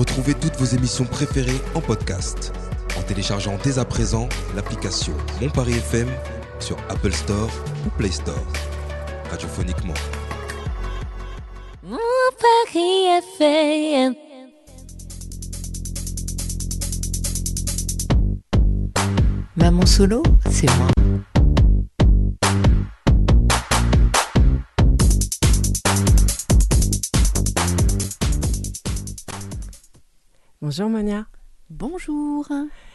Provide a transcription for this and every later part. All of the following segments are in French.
Retrouvez toutes vos émissions préférées en podcast en téléchargeant dès à présent l'application Mon Paris FM sur Apple Store ou Play Store. Radiophoniquement. Mon Paris FM. Maman solo, c'est moi. Bonjour Monia. Bonjour.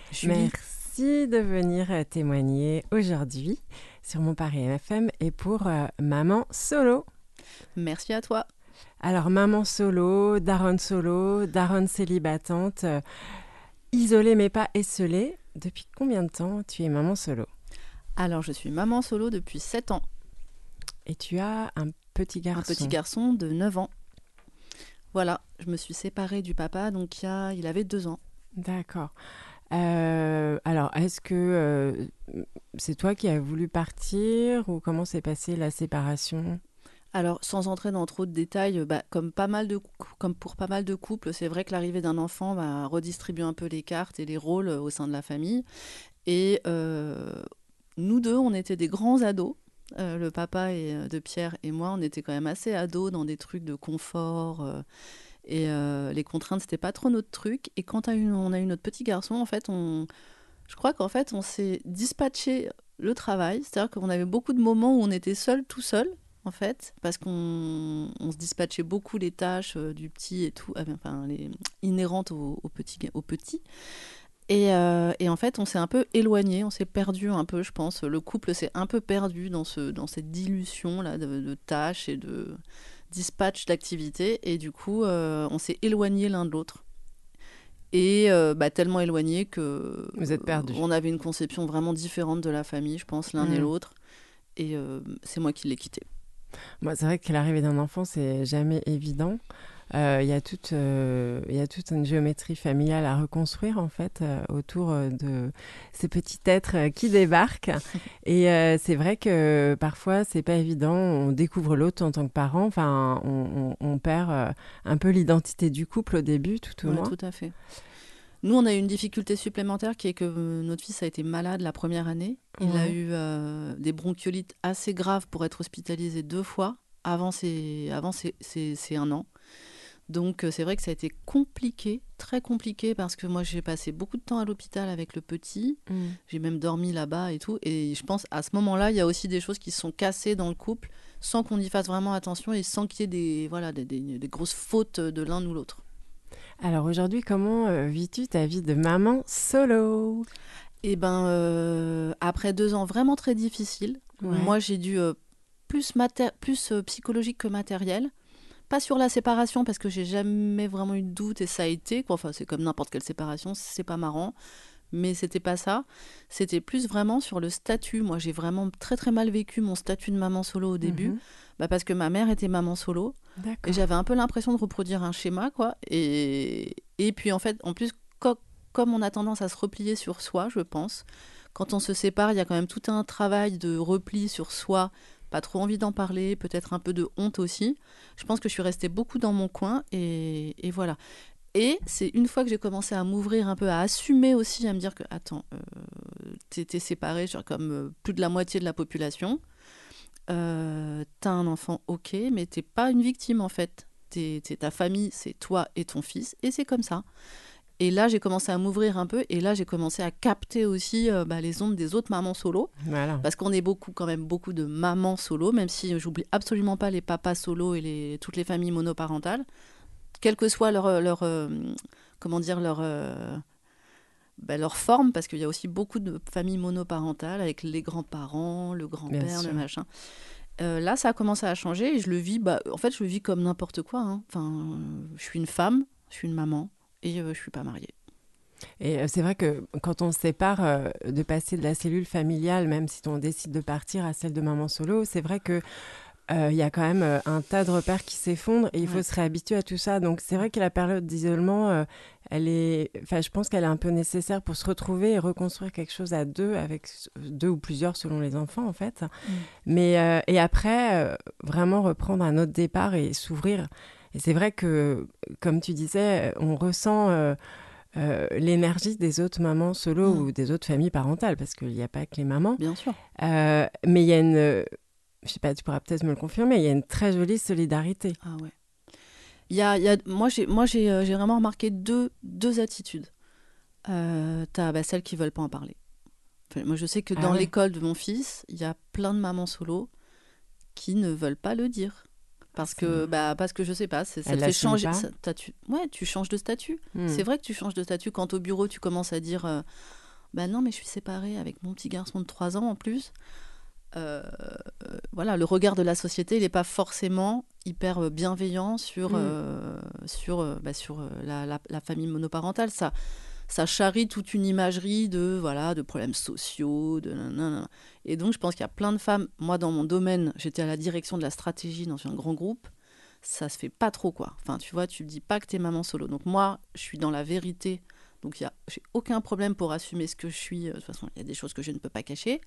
Julie. Merci de venir euh, témoigner aujourd'hui sur mon Paris FM et pour euh, Maman Solo. Merci à toi. Alors Maman Solo, Daronne Solo, Daronne célibatante, euh, isolée mais pas esselée. Depuis combien de temps tu es Maman Solo? Alors je suis maman solo depuis 7 ans. Et tu as un petit garçon. Un petit garçon de 9 ans. Voilà, je me suis séparée du papa, donc il, y a, il avait 2 ans. D'accord. Euh, alors, est-ce que euh, c'est toi qui as voulu partir ou comment s'est passée la séparation? Alors, sans entrer dans trop de détails, bah, comme, pas mal de, comme pour pas mal de couples, c'est vrai que l'arrivée d'un enfant va redistribuer un peu les cartes et les rôles au sein de la famille. Et euh, nous deux, on était des grands ados. Euh, le papa et, euh, de Pierre et moi, on était quand même assez ados dans des trucs de confort. euh, et les contraintes, c'était pas trop notre truc. Et quand on a eu, notre petit garçon, en fait, on, je crois qu'en fait, on s'est dispatché le travail. C'est-à-dire qu'on avait beaucoup de moments où on était seul, tout seul, en fait, parce qu'on on se dispatchait beaucoup les tâches du petit et tout, ah, enfin, les inhérentes au, au. Au petit. Et, euh, et en fait, on s'est un peu éloigné, on s'est perdu un peu, je pense. Le couple s'est un peu perdu dans, ce, dans cette dilution là de, de tâches et de dispatch d'activités. Et du coup, euh, on s'est éloigné l'un de l'autre. Et euh, bah, tellement éloigné que Vous êtes perdus. on avait une conception vraiment différente de la famille, je pense, l'un et Mhm. l'autre. Et c'est moi qui l'ai quitté. Moi, c'est vrai que l'arrivée d'un enfant, c'est jamais évident. Euh, Il y, a toute, euh, il y a toute une géométrie familiale à reconstruire, en fait, euh, autour de ces petits êtres qui débarquent. Et c'est vrai que parfois, c'est pas évident. On découvre l'autre en tant que parent. Enfin, on, on- on perd un peu l'identité du couple au début, tout au Ouais, moins. tout à fait. Nous, on a eu une difficulté supplémentaire qui est que notre fils a été malade la première année. Il a eu euh, des bronchiolites assez graves pour être hospitalisé deux fois avant ses, avant ses, ses- ses un an. Donc euh, c'est vrai que ça a été compliqué, très compliqué, parce que moi j'ai passé beaucoup de temps à l'hôpital avec le petit. Mm. J'ai même dormi là-bas et tout. Et je pense à ce moment-là, il y a aussi des choses qui se sont cassées dans le couple sans qu'on y fasse vraiment attention et sans qu'il y ait des, voilà, des, des- des grosses fautes de l'un ou l'autre. Alors aujourd'hui, comment euh, vis-tu ta vie de maman solo? Et ben, euh, après deux ans vraiment très difficiles, Ouais. moi j'ai dû euh, plus, euh, psychologique que matériel. Pas sur la séparation parce que j'ai jamais vraiment eu de doute et ça a été. quoi. Enfin, c'est comme n'importe quelle séparation, c'est pas marrant. Mais c'était pas ça. C'était plus vraiment sur le statut. Moi, j'ai vraiment très très mal vécu mon statut de maman solo au début. Mhm. Bah, parce que ma mère était maman solo. Et j'avais un peu l'impression de reproduire un schéma, quoi. Et, et puis, en fait, en plus, co- comme on a tendance à se replier sur soi, je pense, quand on se sépare, il y a quand même tout un travail de repli sur soi, pas trop envie d'en parler, peut-être un peu de honte aussi. Je pense que je suis restée beaucoup dans mon coin et, voilà. Et c'est une fois que j'ai commencé à m'ouvrir un peu, à assumer aussi, à me dire que, attends, euh, t'es séparée, genre comme euh, plus de la moitié de la population. Euh, t'as un enfant, ok, mais t'es pas une victime en fait. T'es ta famille, c'est toi et ton fils, et c'est comme ça. Et là, j'ai commencé à m'ouvrir un peu, et là, j'ai commencé à capter aussi euh, bah, les ondes des autres mamans solo, Voilà. parce qu'on est beaucoup, quand même, beaucoup de mamans solo, même si j'oublie absolument pas les papas solo et les, toutes les familles monoparentales, quelle que soit leur, leur euh, comment dire, leur, euh, bah, leur forme, parce qu'il y a aussi beaucoup de familles monoparentales avec les grands-parents, le grand-père, le machin. Euh, là, ça a commencé à changer et je le vis, bah, en fait, je le vis comme n'importe quoi. hein. Enfin, je suis une femme, je suis une maman et euh, je suis pas mariée. Et euh, c'est vrai que quand on se sépare, euh, de passer de la cellule familiale, même si on décide de partir à celle de maman solo, c'est vrai que euh, il y a quand même euh, un tas de repères qui s'effondrent et il faut Ouais. se réhabituer à tout ça. Donc c'est vrai que la période d'isolement, elle est, enfin je pense qu'elle est un peu nécessaire pour se retrouver et reconstruire quelque chose à deux avec deux ou plusieurs selon les enfants en fait. Mais euh, et après vraiment reprendre un autre départ et s'ouvrir. Et c'est vrai que, comme tu disais, on ressent euh, euh, l'énergie des autres mamans solo Mm. ou des autres familles parentales, parce qu'il n'y a pas que les mamans. Bien sûr. Euh, mais il y a une, je sais pas, tu pourras peut-être me le confirmer, il y a une très jolie solidarité. Ah ouais. Il y a, il y a- moi, j'ai, moi j'ai vraiment remarqué deux, deux attitudes. Euh, t'as bah, celles qui veulent pas en parler. Enfin, moi, je sais que Ah dans ouais. l'école de mon fils, il y a plein de mamans solo qui ne veulent pas le dire. Parce que, bah, parce que je sais pas, ça te fait changer. ça- tu, ouais, tu changes de statut. Hmm. C'est vrai que tu changes de statut quand au bureau tu commences à dire euh, bah non mais je suis séparée avec mon petit garçon de 3 ans en plus. Euh, voilà, le regard de la société, il n'est pas forcément hyper euh, bienveillant sur, Mm. euh, sur, bah, sur la, la- la famille monoparentale. Ça, ça charrie toute une imagerie de, voilà, de problèmes sociaux. De nanana. Et donc, je pense qu'il y a plein de femmes. Moi, dans mon domaine, j'étais à la direction de la stratégie dans un grand groupe. Ça se fait pas trop, quoi. Enfin, tu vois, tu dis pas que tu es maman solo. Donc, moi, je suis dans la vérité. Donc, il j'ai aucun problème pour assumer ce que je suis. De toute façon, il y a des choses que je ne peux pas cacher.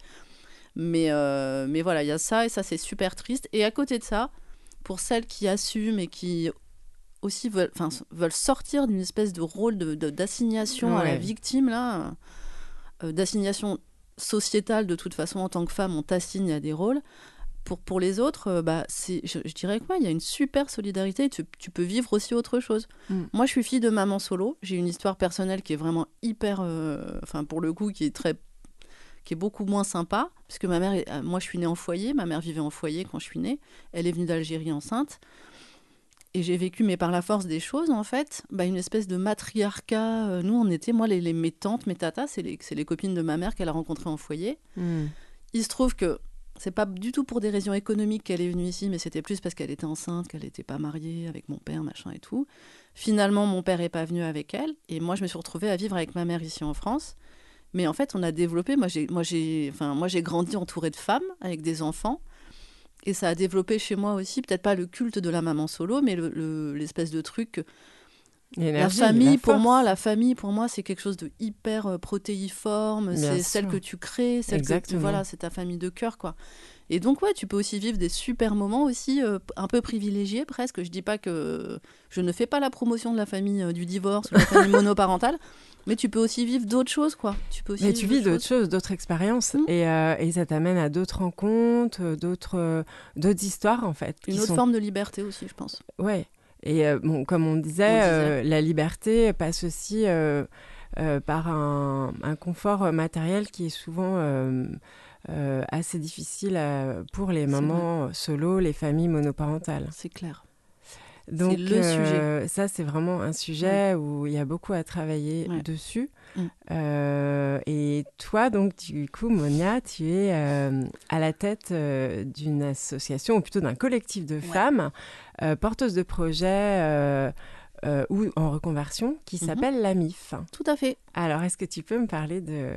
Mais, euh, mais voilà, il y a ça et ça, c'est super triste. Et à côté de ça, pour celles qui assument et qui aussi veulent, sortir d'une espèce de rôle de- de- d'assignation à la victime, là, euh, d'assignation sociétale, de toute façon, en tant que femme, on t'assigne à des rôles. Pour, pour les autres, euh, bah, je, je dirais que ouais, il y a une super solidarité. Tu, tu peux vivre aussi autre chose. Mm. Moi, je suis fille de maman solo. J'ai une histoire personnelle qui est vraiment hyper, euh, enfin pour le coup, qui est très, qui est beaucoup moins sympa, puisque ma mère, euh, moi, je suis née en foyer. Ma mère vivait en foyer quand je suis née. Elle est venue d'Algérie enceinte. Et j'ai vécu, mais par la force des choses, en fait, bah, une espèce de matriarcat. Euh, Nous, on était, moi, les, les- mes tantes, mes tatas, c'est les, les copines de ma mère qu'elle a rencontrées en foyer. Hmm. Il se trouve que c'est pas du tout pour des raisons économiques qu'elle est venue ici, mais c'était plus parce qu'elle était enceinte, qu'elle n'était pas mariée avec mon père, machin et tout. Finalement, mon père est pas venu avec elle, et moi, je me suis retrouvée à vivre avec ma mère ici en France. Mais en fait, on a développé. Moi, j'ai, moi, j'ai, enfin, moi, j'ai grandi entourée de femmes avec des enfants, et ça a développé chez moi aussi, peut-être pas le culte de la maman solo, mais le- le- l'espèce de truc la famille, la pour moi, la famille, pour moi, c'est quelque chose de hyper euh, protéiforme. C'est celle que tu crées, celle que Exactement. voilà, c'est ta famille de cœur, quoi. Et donc, ouais, tu peux aussi vivre des super moments aussi, euh, un peu privilégiés presque. Je dis pas que je ne fais pas la promotion de la famille euh, du divorce ou de la famille monoparentale, mais tu peux aussi vivre d'autres choses, quoi. Tu peux aussi. Mais tu vis d'autres choses, d'autres expériences, Mm. et, euh, et ça t'amène à d'autres rencontres, euh, d'autres euh, d'autres histoires en fait. Une autre sont- forme de liberté aussi, je pense. Ouais. Et euh, bon, comme on disait, On disait. la liberté passe aussi par un, un confort matériel qui est souvent euh, assez difficile pour les mamans solo, les familles monoparentales. C'est clair. Donc le euh, ça, c'est vraiment un sujet où il y a beaucoup à travailler Ouais. dessus. Mm. Euh, et toi, donc, du coup, Monia, tu es euh, à la tête d'une association, ou plutôt d'un collectif de femmes porteuses de projets ou en reconversion qui Mhm. s'appelle la MIF. Tout à fait. Alors, est-ce que tu peux me parler de,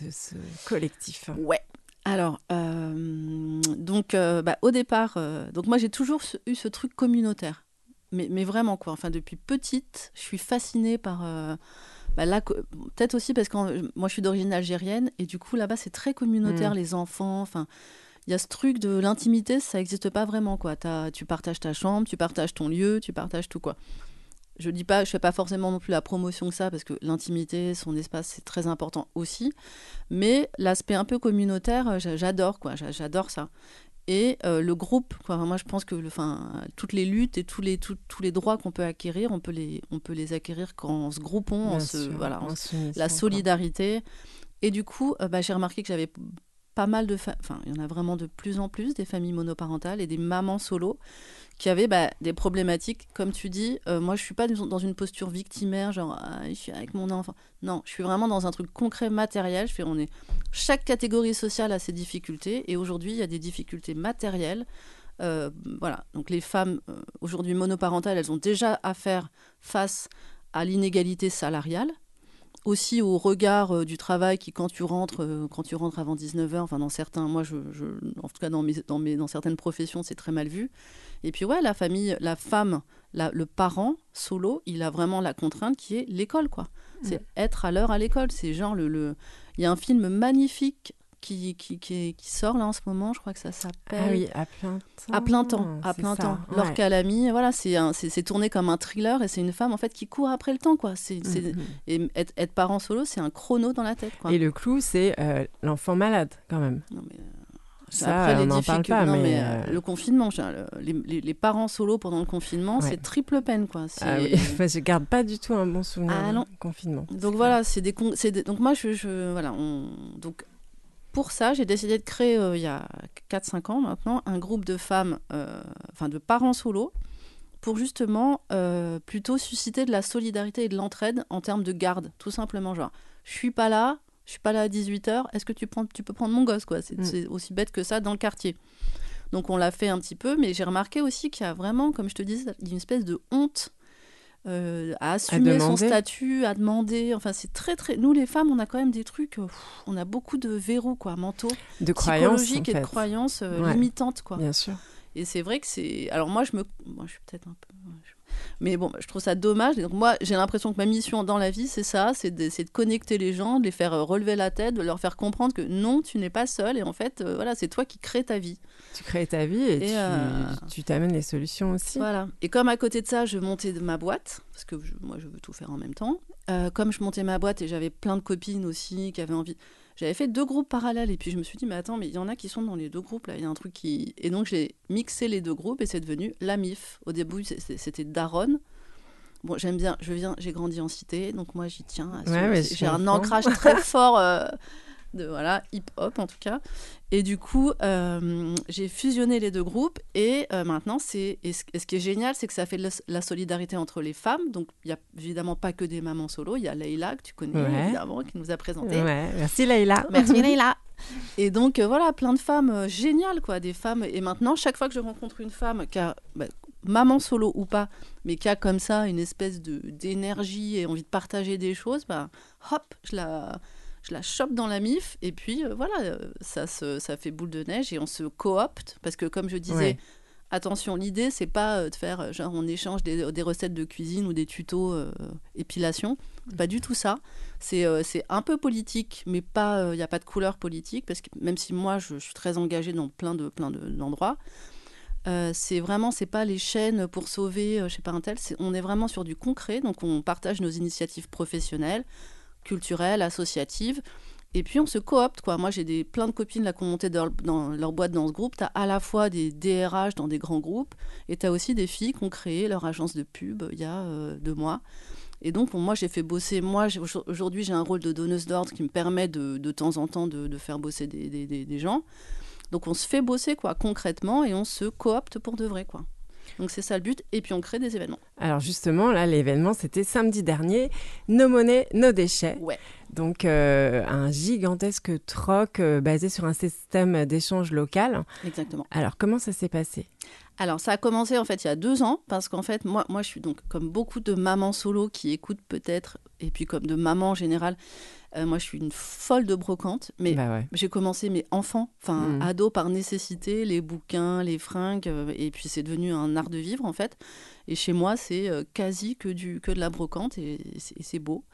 de ce collectif? Ouais. Alors, euh, donc, euh, bah, au départ, euh, donc moi j'ai toujours eu ce truc communautaire, mais, mais vraiment quoi. Enfin, depuis petite, je suis fascinée par euh, bah, co- peut-être aussi parce que moi je suis d'origine algérienne et du coup là-bas c'est très communautaire, Mm. les enfants. Enfin, il y a ce truc de l'intimité, ça n'existe pas vraiment quoi. T'as- tu partages ta chambre, tu partages ton lieu, tu partages tout quoi. Je dis pas, je fais pas forcément non plus la promotion que ça parce que l'intimité, son espace, c'est très important aussi. Mais l'aspect un peu communautaire, j'a- j'adore quoi, j'a- j'adore ça. Et euh, le groupe, quoi, moi je pense que le, toutes les luttes et tous les, tous- tous les droits qu'on peut acquérir, on peut les, on peut les acquérir qu'en se groupant, en se, voilà, en la solidarité. Et du coup, euh, bah, j'ai remarqué que j'avais pas mal de... Enfin, il y en a vraiment de plus en plus, des familles monoparentales et des mamans solo qui avaient bah, des problématiques. Comme tu dis, euh, moi, je suis pas dans dans une posture victimaire, genre, Ah, je suis avec mon enfant. Non, je suis vraiment dans un truc concret, matériel. Je fais, on est... Chaque catégorie sociale a ses difficultés. Et aujourd'hui, il y a des difficultés matérielles. Euh, voilà, donc les femmes, euh, aujourd'hui monoparentales, elles ont déjà à faire face à l'inégalité salariale aussi au regard euh, du travail qui quand tu rentres euh, quand tu rentres avant 19h enfin dans certains moi je, je- en tout cas dans mes, dans mes dans certaines professions c'est très mal vu. Et puis ouais la famille la femme la- le parent solo il a vraiment la contrainte qui est l'école quoi. C'est être à l'heure à l'école. C'est genre le le- il y a un film magnifique qui, qui, qui, sort là en ce moment. Je crois que ça s'appelle. Ah oui, à plein temps. À plein temps, à plein ça, temps. ouais. Laure Calamy, voilà, c'est tourné comme un thriller et c'est une femme en fait qui court après le temps, quoi. C'est Mhm. et être, être parent solo, c'est un chrono dans la tête, quoi. Et le clou, c'est euh, l'enfant malade, quand même. Non, mais, euh, Ça, après, les on n'en parle difficultés- pas, non, mais, euh, euh, le confinement, les, les- les parents solo pendant le confinement, Ouais. c'est triple peine, quoi. Ah oui. Je garde pas du tout un bon souvenir Ah non. confinement. Donc voilà, c'est des, con- des- donc moi je, je- voilà, on donc pour ça, j'ai décidé de créer euh, il y a 4-5 ans maintenant un groupe de femmes, euh, enfin de parents solo, pour justement euh, plutôt susciter de la solidarité et de l'entraide en termes de garde, tout simplement. Genre, je suis pas là, je suis pas là à 18h, est-ce que tu, prends, tu peux prendre mon gosse quoi? C'est Mm. c'est aussi bête que ça dans le quartier. Donc on l'a fait un petit peu, mais j'ai remarqué aussi qu'il y a vraiment, comme je te disais, une espèce de honte euh, à assumer son statut, à demander. Enfin, c'est très très. Nous les femmes, on a quand même des trucs. euh, pff, on a beaucoup de verrous quoi, mentaux, De psychologiques en et de croyances euh, Ouais. limitantes quoi. Bien sûr. Et c'est vrai que c'est. Alors moi, je me. Moi, je suis peut-être un peu. Mais bon, je trouve ça dommage. Et donc moi, j'ai l'impression que ma mission dans la vie, c'est ça, c'est de, de connecter les gens, de les faire euh, relever la tête, de leur faire comprendre que non, tu n'es pas seul. Et en fait, euh, voilà, c'est toi qui crée ta vie. Tu crées ta vie et, Et, tu, euh, tu t'amènes les solutions aussi. Voilà. Et comme à côté de ça, je montais de ma boîte, parce que je- moi, je veux tout faire en même temps. euh, comme je montais ma boîte et j'avais plein de copines aussi qui avaient envie. J'avais fait deux groupes parallèles et puis je me suis dit, mais attends, mais il y en a qui sont dans les deux groupes là, il y a un truc qui. Et donc j'ai mixé les deux groupes et c'est devenu la MIF. Au début, c'était Daronne. Bon, j'aime bien, je viens, j'ai grandi en cité, donc moi j'y tiens. Ouais, j'ai un ancrage très fort euh, de voilà hip-hop en tout cas. Et du coup, euh, j'ai fusionné les deux groupes et euh, maintenant, c'est et ce, et ce qui est génial, c'est que ça fait de la, la solidarité entre les femmes. Donc, il n'y a évidemment pas que des mamans solo. Il y a Leïla, que tu connais Ouais. évidemment, qui nous a présenté. Ouais, merci Leïla. Merci Leïla. Et donc, euh, voilà, plein de femmes géniales, quoi. Des femmes. Et maintenant, chaque fois que je rencontre une femme qui a, bah, maman solo ou pas, mais qui a comme ça une espèce de d'énergie et envie de partager des choses, bah, hop, je la, je la chope dans la mif. Et puis, euh, voilà, euh, ça, se, ça fait boule de neige et on se coopte. Parce que, comme je disais, Ouais. attention, l'idée, c'est pas euh, de faire, genre, on échange des, des recettes de cuisine ou des tutos euh, épilation. Pas du tout ça. C'est euh, un peu politique, mais pas, il n'y a pas de couleur politique, parce que même si moi, je, je suis très engagée dans plein de plein de- d'endroits, euh, c'est vraiment, c'est pas les chaînes pour sauver, je sais pas un tel. On est vraiment sur du concret, donc on partage nos initiatives professionnelles, culturelles, associatives. Et puis on se coopte quoi. Moi j'ai des plein de copines là qui ont monté dans, leur boîte dans ce groupe. Tu as à la fois des DRH dans des grands groupes et tu as aussi des filles qui ont créé leur agence de pub euh, il y a euh, deux mois. Et donc, moi, j'ai fait bosser. Moi, aujourd'hui, j'ai un rôle de donneuse d'ordre qui me permet de, de temps en temps de, faire bosser des- des gens. Donc, on se fait bosser, quoi, concrètement, et on se coopte pour de vrai, quoi. Donc, c'est ça le but. Et puis, on crée des événements. Alors justement, là, l'événement, c'était samedi dernier. Nos monnaies, nos déchets. Ouais. Donc euh, un gigantesque troc euh, basé sur un système d'échange local. Exactement. Alors comment ça s'est passé? Alors, ça a commencé, en fait, il y a deux ans, parce qu'en fait, moi, moi, je suis donc, comme beaucoup de mamans solo qui écoutent peut-être, et puis comme de mamans en général, euh, moi, je suis une folle de brocante. Mais Bah ouais. J'ai commencé mes enfants, enfin Mm. ados par nécessité, les bouquins, les fringues, euh, et puis c'est devenu un art de vivre en fait. Et chez moi, c'est euh, quasi que, du, que de la brocante et, c'est- et c'est beau.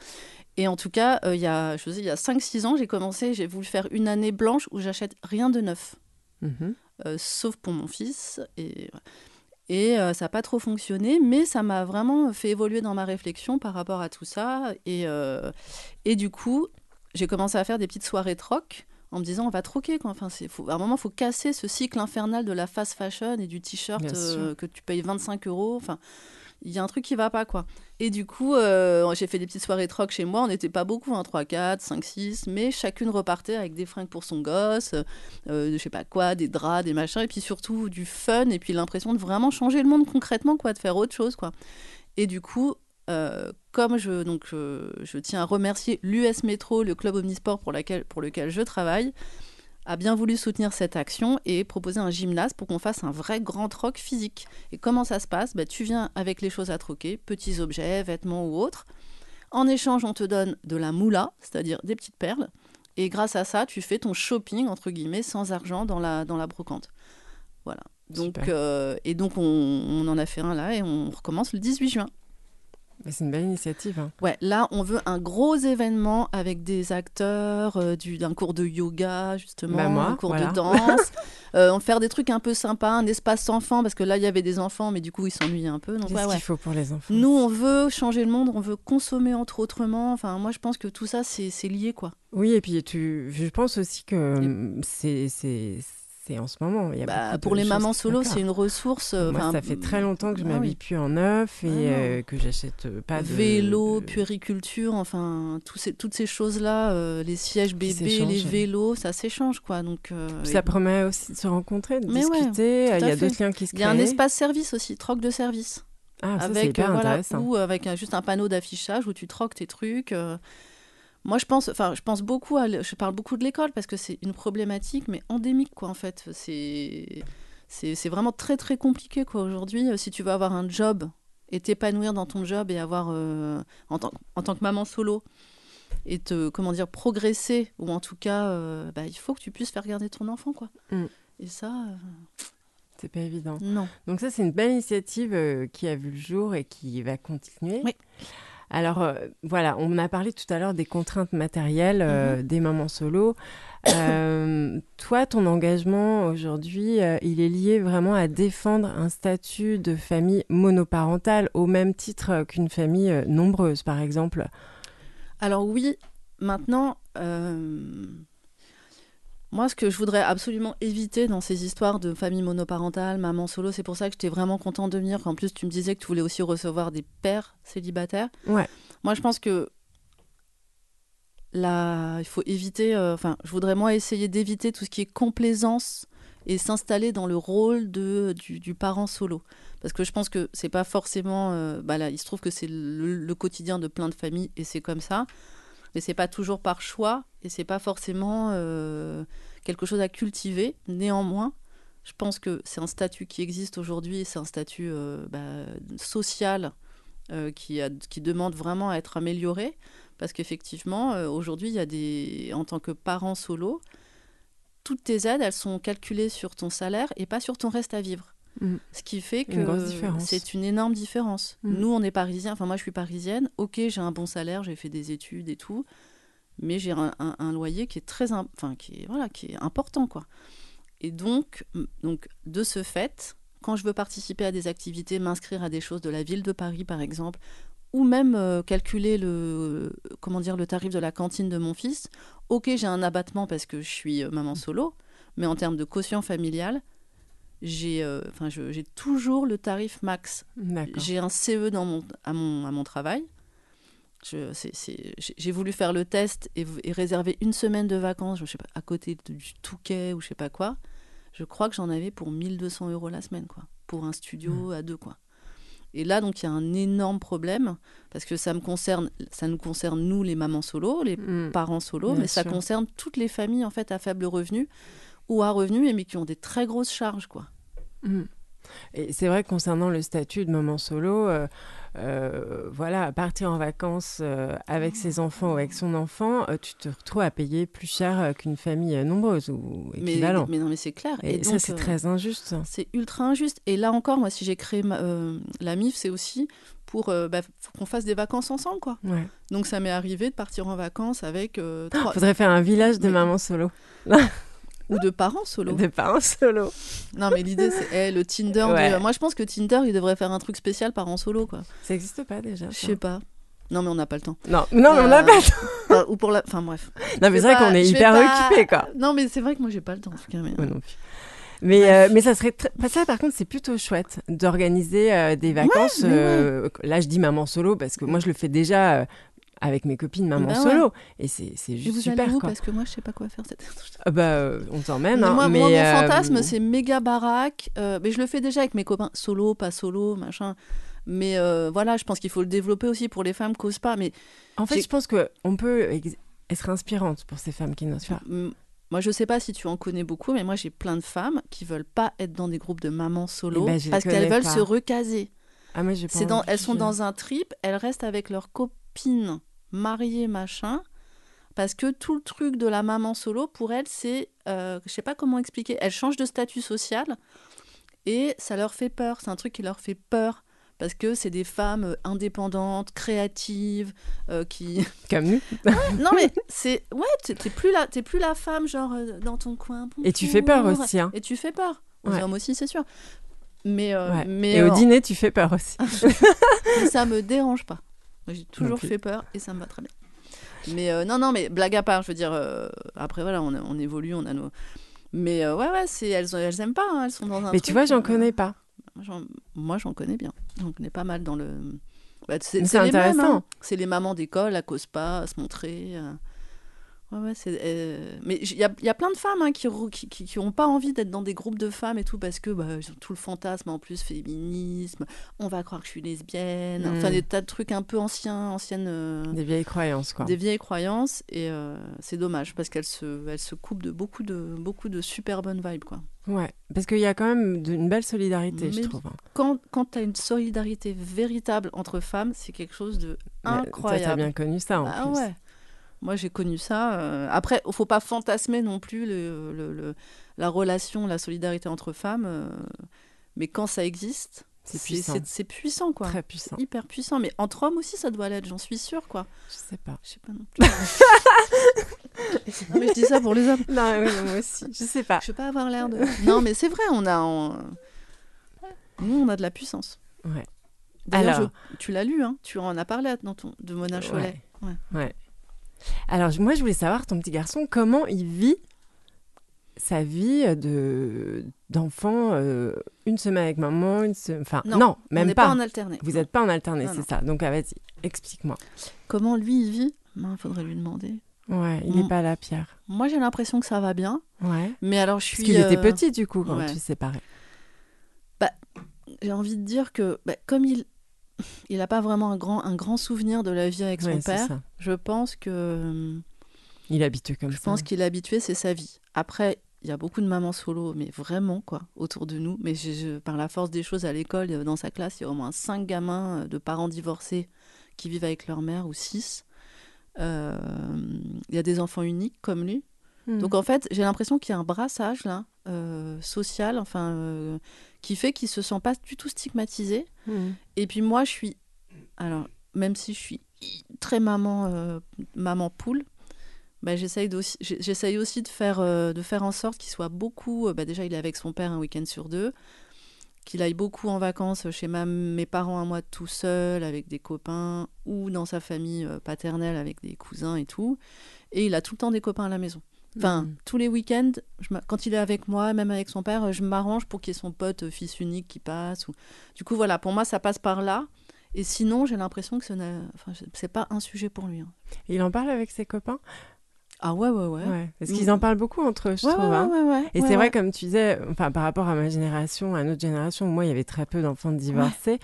Et en tout cas, il y a, je sais, il y a 5-6 ans, j'ai commencé, j'ai voulu faire une année blanche où j'achète rien de neuf, Mhm. euh, sauf pour mon fils. Et, et euh, ça n'a pas trop fonctionné, mais ça m'a vraiment fait évoluer dans ma réflexion par rapport à tout ça. Et, euh, et du coup, j'ai commencé à faire des petites soirées troc en me disant on va troquer. Quoi. Enfin, faut, à un moment, il faut casser ce cycle infernal de la fast fashion et du t-shirt euh, que tu payes 25 euros. Enfin, il y a un truc qui va pas, quoi. Et du coup, euh, j'ai fait des petites soirées troc chez moi. On n'était pas beaucoup, hein, 3, 4, 5, 6, mais chacune repartait avec des fringues pour son gosse, euh, je sais pas quoi, des draps, des machins, et puis surtout du fun, et puis l'impression de vraiment changer le monde concrètement, quoi, de faire autre chose, quoi. Et du coup, euh, comme je, donc, je, je tiens à remercier l'US Métro, le club omnisport pour, laquelle, pour lequel je travaille, a bien voulu soutenir cette action et proposer un gymnase pour qu'on fasse un vrai grand troc physique. Et comment ça se passe? Bah, Tu viens avec les choses à troquer, petits objets, vêtements ou autres. En échange, on te donne de la moula, c'est-à-dire des petites perles. Et grâce à ça, tu fais ton shopping, entre guillemets, sans argent dans la, dans la brocante. Voilà. Donc, euh, et donc, on, on en a fait un là et on recommence le 18 juin. C'est une belle initiative. hein. Ouais, là, on veut un gros événement avec des acteurs, euh, du- d'un cours de yoga, justement, Bah, moi, un cours voilà. de danse. euh, on faire des trucs un peu sympas, un espace enfant, parce que là, il y avait des enfants, mais du coup, ils s'ennuyaient un peu. Qu'est-ce ouais, ouais. qu'il faut pour les enfants? Nous, on veut changer le monde, on veut consommer entre autrement. Enfin, moi, je pense que tout ça, c'est lié, quoi. Oui, et puis tu... je pense aussi que c'est c'est en ce moment. Il y a Bah, pour les mamans solo, c'est une ressource. euh, Moi, ça fait très longtemps que je ah m'habille oui. plus en neuf et Ah euh, que j'achète euh, pas de Vélo, de- puériculture, enfin, ces, toutes ces choses-là, euh, les sièges bébés, les vélos, ça s'échange, quoi. Donc, euh, et- ça permet aussi de se rencontrer, de Mais discuter. Il y a d'autres liens qui se il créent. y a un espace service aussi, troc de service. Ah, ça, avec hyper voilà, intéressant. ou avec juste un panneau d'affichage où tu troques tes trucs. Moi, je pense, enfin, je pense beaucoup à, je parle beaucoup de l'école parce que c'est une problématique, mais endémique, quoi, en fait. C'est, c'est, c'est vraiment très, très compliqué, quoi. Aujourd'hui, euh, si tu veux avoir un job et t'épanouir dans ton job et avoir, euh, en, tant, en tant que maman solo, et te, comment dire, progresser, ou en tout cas, euh, bah, il faut que tu puisses faire garder ton enfant, quoi. Mm. Et ça, euh, C'est pas évident. non. Donc ça, c'est une belle initiative qui a vu le jour et qui va continuer. Oui. Alors euh, voilà, on a parlé tout à l'heure des contraintes matérielles euh, Mhm. des mamans solo. Euh, toi, ton engagement aujourd'hui, il est lié vraiment à défendre un statut de famille monoparentale au même titre qu'une famille nombreuse, par exemple? Alors oui, maintenant, moi, ce que je voudrais absolument éviter dans ces histoires de famille monoparentale, maman solo, c'est pour ça que j'étais vraiment contente de venir. En plus, tu me disais que tu voulais aussi recevoir des pères célibataires. Ouais. Moi, je pense que là, il faut éviter. euh, Enfin, je voudrais moi essayer d'éviter tout ce qui est complaisance et s'installer dans le rôle de, du, du parent solo. Parce que je pense que c'est pas forcément. euh, bah là, il se trouve que c'est le, le quotidien de plein de familles et c'est comme ça. Mais c'est pas toujours par choix et c'est pas forcément euh, quelque chose à cultiver. Néanmoins, je pense que c'est un statut qui existe aujourd'hui c'est un statut euh, bah, social euh, qui, a- qui demande vraiment à être amélioré. Parce qu'effectivement, aujourd'hui, il y a des. En tant que parent solo, toutes tes aides, elles sont calculées sur ton salaire et pas sur ton reste à vivre. Mm. Ce qui fait que c'est une énorme différence. Mm. Nous, on est parisiens, enfin moi je suis parisienne, ok j'ai un bon salaire, j'ai fait des études et tout, mais j'ai un, un- un loyer qui est très, enfin qui est, voilà, qui est important quoi. Et donc, donc de ce fait, quand je veux participer à des activités, m'inscrire à des choses de la ville de Paris par exemple, ou même euh, calculer le, comment dire, le tarif de la cantine de mon fils, ok j'ai un abattement parce que je suis euh, maman solo, mais en termes de quotient familial, j'ai euh, enfin, j'ai toujours le tarif max. J'ai un CE dans mon, à, mon, à mon travail. J'ai voulu faire le test et, et réserver une semaine de vacances, je sais pas, à côté du Touquet ou je sais pas quoi. Je crois que j'en avais pour 1200 euros la semaine, quoi, pour un studio à deux, quoi. Et là, donc, il y a un énorme problème parce que ça me concerne, ça nous concerne nous, les mamans solo, les Mm. parents solo, Bien mais ça concerne toutes les familles en fait à faible revenu ou à revenu, mais qui ont des très grosses charges, quoi. Mm. Et c'est vrai que concernant le statut de maman solo, euh, euh, voilà, partir en vacances euh, avec ses enfants ou avec son enfant, tu te retrouves à payer plus cher qu'une famille nombreuse ou équivalent. mais non, mais c'est clair. Et, ça, donc, c'est très injuste. C'est ultra injuste. Et là encore, moi, si j'ai créé ma- la MIF, c'est aussi pour euh, bah, qu'on fasse des vacances ensemble, quoi. Ouais. Donc ça m'est arrivé de partir en vacances avec euh, trois Faudrait faire un village de Mais- mamans solo, ou de parents solo. de parents solo. Non, mais l'idée c'est eh, le Tinder. de-. Moi, je pense que Tinder, il devrait faire un truc spécial parents solo, quoi. Ça n'existe pas déjà. Je sais pas. Non, mais on n'a pas le temps. Non, non, mais on Euh, n'a pas. Enfin, ou pour la. Enfin bref. Non, mais c'est vrai qu'on est hyper pas- occupé, quoi. Non, mais c'est vrai que moi, j'ai pas le temps en tout cas. Mais... Moi non plus. Mais, euh, mais ça serait très... bah, ça par contre c'est plutôt chouette d'organiser euh, des vacances. ouais. euh, Là je dis maman solo parce que moi je le fais déjà euh, avec mes copines maman Bah solo et c'est Et juste vous super allez où quoi. Parce que moi, je sais pas quoi faire cette. Ah bah euh, on t'emmène. Hein, moi, mais, moi, mon euh, fantasme, c'est méga baraque. euh, mais je le fais déjà avec mes copains, solo, pas solo, machin. Mais euh, voilà, je pense qu'il faut le développer aussi pour les femmes n'osent pas. Mais En fait je pense que on peut être inspirante pour ces femmes qui n'osent pas. moi, je sais pas si tu en connais beaucoup, mais moi, j'ai plein de femmes qui veulent pas être dans des groupes de mamans solo Eh ben, parce qu'elles veulent pas. se recaser. Ah moi dans, elles sont dans un trip, elles restent avec leurs copines mariées, machin. Parce que tout le truc de la maman solo, pour elles, c'est, euh, je sais pas comment expliquer, elles changent de statut social et ça leur fait peur. C'est un truc qui leur fait peur parce que c'est des femmes euh, indépendantes, créatives, euh, qui. Comme nous. non mais c'est ouais, t'es plus la, t'es plus la femme genre euh, dans ton coin. Et tu fais peur aussi. Hein. Et tu fais peur. Aux Ouais. hommes aussi, c'est sûr. Mais euh, Ouais. mais Et au euh, dîner, tu fais peur aussi. ça me dérange pas. Moi, J'ai toujours fait peur et ça me va très bien. Mais euh, non, non, mais blague à part, je veux dire, euh, après voilà, on, on évolue, on a nos. Mais euh, ouais, ouais, c'est, elles, elles aiment pas, hein, elles sont dans un. Mais tu vois, j'en connais pas. moi, j'en- connais bien. J'en connais pas mal dans le. Bah, c'est, mêmes, intéressant. hein. C'est les mamans d'école, à cause pas, à se montrer. Ouais, ouais, c'est. euh, Mais il y a, y a plein de femmes hein, qui n'ont qui, qui, qui ont pas envie d'être dans des groupes de femmes et tout parce que bah, ils ont tout le fantasme en plus, féminisme, on va croire que je suis lesbienne. Enfin, Mm. des tas de trucs un peu anciens, anciennes. euh, Des vieilles croyances, quoi. des vieilles croyances et euh, c'est dommage parce qu'elles se, elles se coupent de beaucoup de beaucoup de super bonnes vibes quoi. Ouais. Parce qu'il y a quand même une belle solidarité, je trouve. hein. Quand quand tu as une solidarité véritable entre femmes, c'est quelque chose de Mais Toi, t'as incroyable. bien connu ça, en ah plus. ouais. Moi j'ai connu ça. euh, Après, il faut pas fantasmer non plus le, le- le- la relation, la solidarité entre femmes. euh, Mais quand ça existe, C'est puissant. c'est- puissant quoi. Très puissant. Hyper puissant. Mais entre hommes aussi, ça doit l'être, j'en suis sûre quoi. Je sais pas. Je sais pas non plus. non mais je dis ça pour les hommes. Non, oui, moi aussi. Je sais pas. Je veux pas avoir l'air de. Non, mais c'est vrai, on a. on- Nous, on a de la puissance. Ouais. Alors. je- tu l'as lu, hein Tu en as parlé dans ton... de Mona Cholet. Ouais. Ouais. Alors, moi, je voulais savoir, ton petit garçon, comment il vit sa vie de d'enfant euh, une semaine avec maman, une se- enfin non, Non, on même pas. pas en alterné. Vous n'êtes pas en alterné, c'est ça. Donc, ah, vas-y, explique-moi. Comment lui, il vit? Il faudrait lui demander. Ouais, il n'est pas là, Pierre. Moi, j'ai l'impression que ça va bien. Ouais. Mais alors, je suis. Parce qu'il était euh, petit, du coup, quand ouais. tu séparais. J'ai envie de dire que, bah, comme il. Il n'a pas vraiment un grand, un grand souvenir de la vie avec son Ouais, père. Je pense que. Il est habitué comme Je ça. pense qu'il est habitué, c'est sa vie. Après, il y a beaucoup de mamans solo, mais vraiment, quoi, autour de nous. Mais je- je- par la force des choses, à l'école, euh, dans sa classe, il y a au moins cinq gamins euh, de parents divorcés qui vivent avec leur mère, ou six. Euh, Il y a des enfants uniques comme lui. Mm. Donc en fait, j'ai l'impression qu'il y a un brassage là, euh, social, enfin, euh, qui fait qu'il se sent pas du tout stigmatisé. Mm. Et puis moi, je suis, alors même si je suis très maman, euh, maman poule, bah, j'essaye aussi de faire, de faire en sorte qu'il soit beaucoup. bah, déjà, il est avec son père un week-end sur deux, qu'il aille beaucoup en vacances chez ma, mes parents un mois tout seul avec des copains ou dans sa famille paternelle avec des cousins et tout. Et il a tout le temps des copains à la maison. Enfin, Mm. tous les week-ends, quand il est avec moi, même avec son père, je m'arrange pour qu'il y ait son pote euh, fils unique qui passe. Ou... Du coup, voilà, pour moi, ça passe par là. Et sinon, j'ai l'impression que ce n'est enfin, pas un sujet pour lui. hein. Il en parle avec ses copains? Ah ouais, ouais, ouais. Ouais. Parce Mm. qu'ils en parlent beaucoup entre eux, je Ouais, trouve. ouais, hein. ouais, ouais, Et c'est vrai, comme tu disais, enfin, par rapport à ma génération, à notre génération, moi, il y avait très peu d'enfants divorcés.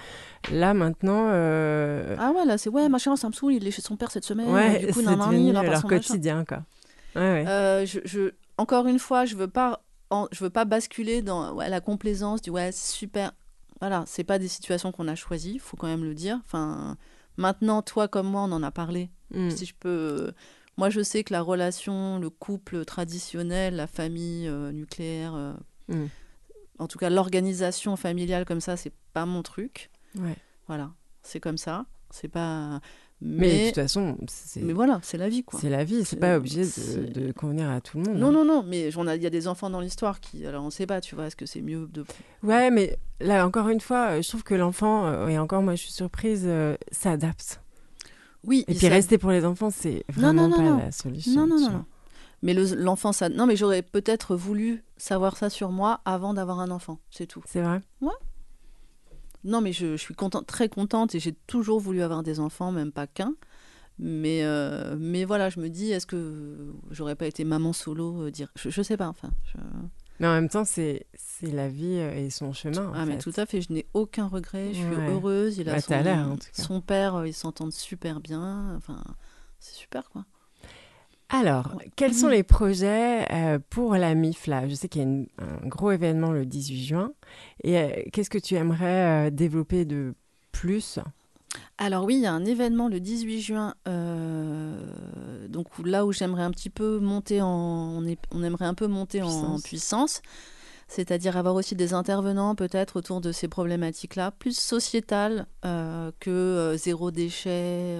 Là, maintenant, euh, Ah ouais, là, c'est ouais, machin, ça me saoule, il est chez son père cette semaine. ouais, du coup, c'est devenu va par leur machin. quotidien, quoi. Ouais, ouais. Euh, je, je- encore une fois, je veux pas, en- je veux pas basculer dans ouais, la complaisance du ouais, c'est super. Voilà, c'est pas des situations qu'on a choisies, faut quand même le dire. Enfin, maintenant, toi comme moi, on en a parlé. Mm. Si je peux, moi, je sais que la relation, le couple traditionnel, la famille euh, nucléaire, euh, Mm. en tout cas l'organisation familiale comme ça, c'est pas mon truc. Ouais. Voilà, c'est comme ça. C'est pas. Mais, de toute façon, c'est mais voilà, c'est la vie, quoi. c'est la vie, c'est C'est- pas obligé de, convenir à tout le monde. Non, hein. non, non, mais il y a des enfants dans l'histoire qui. Alors, on sait pas, tu vois, est-ce que c'est mieux de. Ouais, mais là, encore une fois, euh, je trouve que l'enfant, euh, et encore moi, je suis surprise, euh, s'adapte. Oui, Et puis rester pour les enfants, c'est vraiment non, non, pas non. la solution. Non, non, non. Mais le- l'enfant, ça. Non, mais j'aurais peut-être voulu savoir ça sur moi avant d'avoir un enfant, c'est tout. C'est vrai? Non, mais je, je suis contente, très contente et j'ai toujours voulu avoir des enfants, même pas qu'un. Mais, euh, mais voilà, je me dis, est-ce que j'aurais pas été maman solo euh, dire je, je sais pas, enfin. je- Mais en même temps, c'est c'est la vie euh, et son chemin. en Ah, mais tout à fait, je n'ai aucun regret, je suis Ouais. heureuse. Il a Bah, son, en tout cas. son père, ils s'entendent super bien. Enfin, c'est super, quoi. Alors, quels sont Mhm. les projets euh, pour la MIF là? Je sais qu'il y a une- un gros événement le 18 juin. Et euh, qu'est-ce que tu aimerais euh, développer de plus? Alors oui, il y a un événement le 18 juin, donc là où j'aimerais un petit peu monter en, on, est- on aimerait un peu monter en Puissance. puissance. c'est-à-dire avoir aussi des intervenants peut-être autour de ces problématiques-là, plus sociétales que zéro déchet.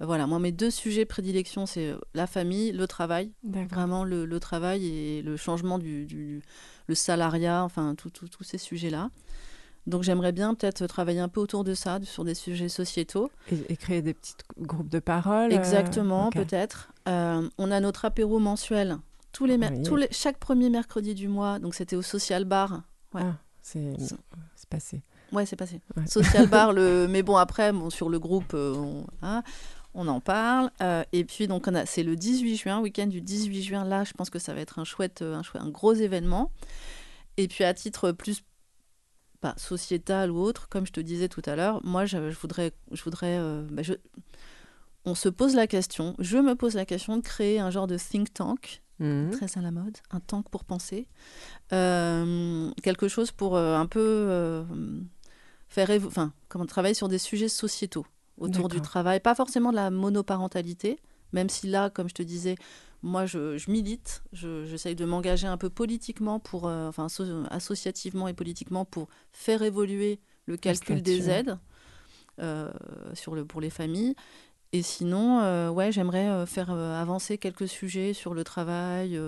Euh. voilà, moi mes deux sujets prédilection, c'est la famille, le travail, vraiment le, le travail et le changement du, du- le salariat, enfin tous ces sujets-là. Donc j'aimerais bien peut-être travailler un peu autour de ça, sur des sujets sociétaux. Et, et créer des petits groupes de parole. euh, Exactement, peut-être. Euh, on a notre apéro mensuel tous les, Oui. tous les chaque premier mercredi du mois. Donc c'était au Social Bar. Ouais. Ah, c'est passé. Ouais, c'est passé. Ouais. Social Bar, le... mais bon après, bon, sur le groupe, euh, on... hein, on en parle. Euh, et puis donc on a, c'est le 18 juin, week-end du 18 juin. Là, je pense que ça va être un chouette, euh, un chouette, un gros événement. Et puis à titre plus pas sociétal ou autre, comme je te disais tout à l'heure, moi je, je voudrais, je voudrais, euh, bah, je- on se pose la question, je me pose la question de créer un genre de think tank Mhm. très à la mode, un tank pour penser, Euh, quelque chose pour euh, un peu euh, faire, enfin, comment travailler sur des sujets sociétaux autour du travail, pas forcément de la monoparentalité, même si là, comme je te disais, moi je, je milite, je- j'essaye de m'engager un peu politiquement pour, euh, enfin asso- associativement et politiquement pour faire évoluer le calcul des aides euh, sur le, pour les familles. Et sinon, euh, ouais, j'aimerais faire avancer quelques sujets sur le travail.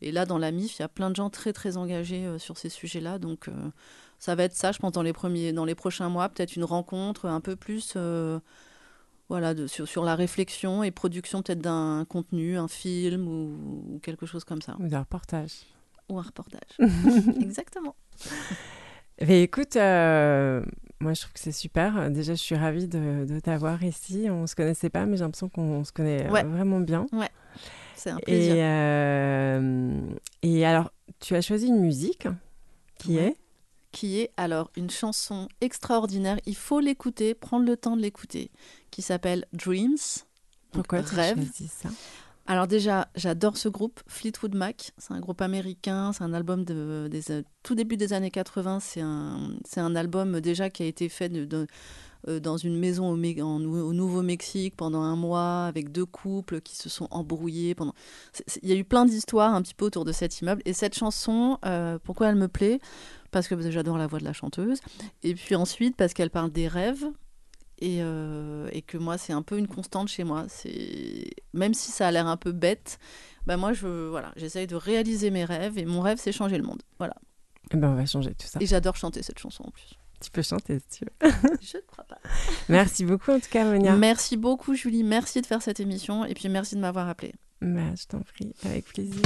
et là, dans la MIF, il y a plein de gens très très engagés sur ces sujets-là. Donc, ça va être ça, je pense, dans les, premiers, dans les prochains mois, peut-être une rencontre un peu plus euh, voilà, de, sur, sur la réflexion et production peut-être d'un contenu, un film ou, ou quelque chose comme ça. Ou d'un reportage. Ou un reportage. Exactement. Mais écoute, euh, moi je trouve que c'est super. Déjà, je suis ravie de, de t'avoir ici. On se connaissait pas, mais j'ai l'impression qu'on se connaît euh, Ouais. vraiment bien. C'est un plaisir. Et, euh, et alors, tu as choisi une musique qui Ouais. est qui est alors une chanson extraordinaire. Il faut l'écouter, prendre le temps de l'écouter, qui s'appelle Dreams. Pourquoi Rêve. ça? Alors déjà, j'adore ce groupe, Fleetwood Mac. C'est un groupe américain, c'est un album de, des euh, tout début des années 80. C'est un, un album déjà qui a été fait de- de- euh, dans une maison au, Mé- en- au Nouveau-Mexique pendant un mois avec deux couples qui se sont embrouillés. Pendant... Il y a eu plein d'histoires un petit peu autour de cet immeuble. Et cette chanson, euh, pourquoi elle me plaît? Parce que j'adore la voix de la chanteuse. Et puis ensuite, parce qu'elle parle des rêves. Et, euh, et que moi, c'est un peu une constante chez moi. Même si ça a l'air un peu bête, bah moi, je, voilà, j'essaye de réaliser mes rêves. Et mon rêve, c'est changer le monde. Voilà. Eh ben, on va changer tout ça. Et j'adore chanter cette chanson en plus. Tu peux chanter si tu veux. Je ne crois pas. Merci beaucoup en tout cas, Monia. Merci beaucoup, Julie. Merci de faire cette émission. Et puis, merci de m'avoir appelé. Bah, je t'en prie, avec plaisir.